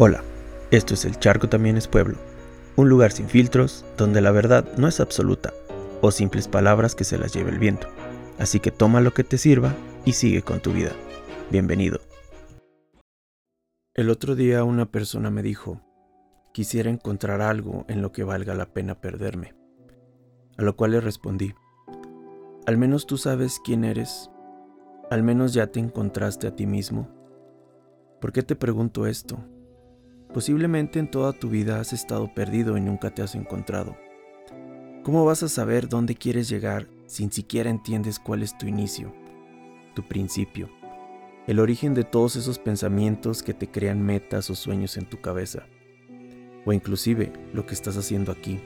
Hola, esto es El Charco también es pueblo, un lugar sin filtros donde la verdad no es absoluta o simples palabras que se las lleve el viento. Así que toma lo que te sirva y sigue con tu vida. Bienvenido. El otro día una persona me dijo, quisiera encontrar algo en lo que valga la pena perderme. A lo cual le respondí, al menos tú sabes quién eres, al menos ya te encontraste a ti mismo. ¿Por qué te pregunto esto? Posiblemente en toda tu vida has estado perdido y nunca te has encontrado. ¿Cómo vas a saber dónde quieres llegar sin siquiera entiendes cuál es tu inicio, tu principio, el origen de todos esos pensamientos que te crean metas o sueños en tu cabeza? O inclusive lo que estás haciendo aquí.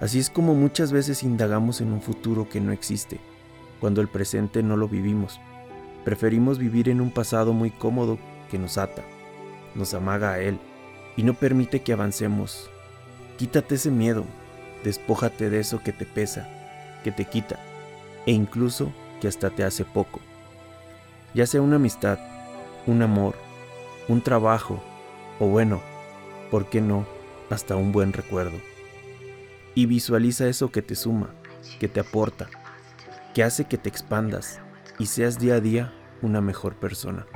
Así es como muchas veces indagamos en un futuro que no existe, cuando el presente no lo vivimos. Preferimos vivir en un pasado muy cómodo que nos ata nos amaga a Él y no permite que avancemos. Quítate ese miedo, despójate de eso que te pesa, que te quita e incluso que hasta te hace poco. Ya sea una amistad, un amor, un trabajo o bueno, ¿por qué no? Hasta un buen recuerdo. Y visualiza eso que te suma, que te aporta, que hace que te expandas y seas día a día una mejor persona.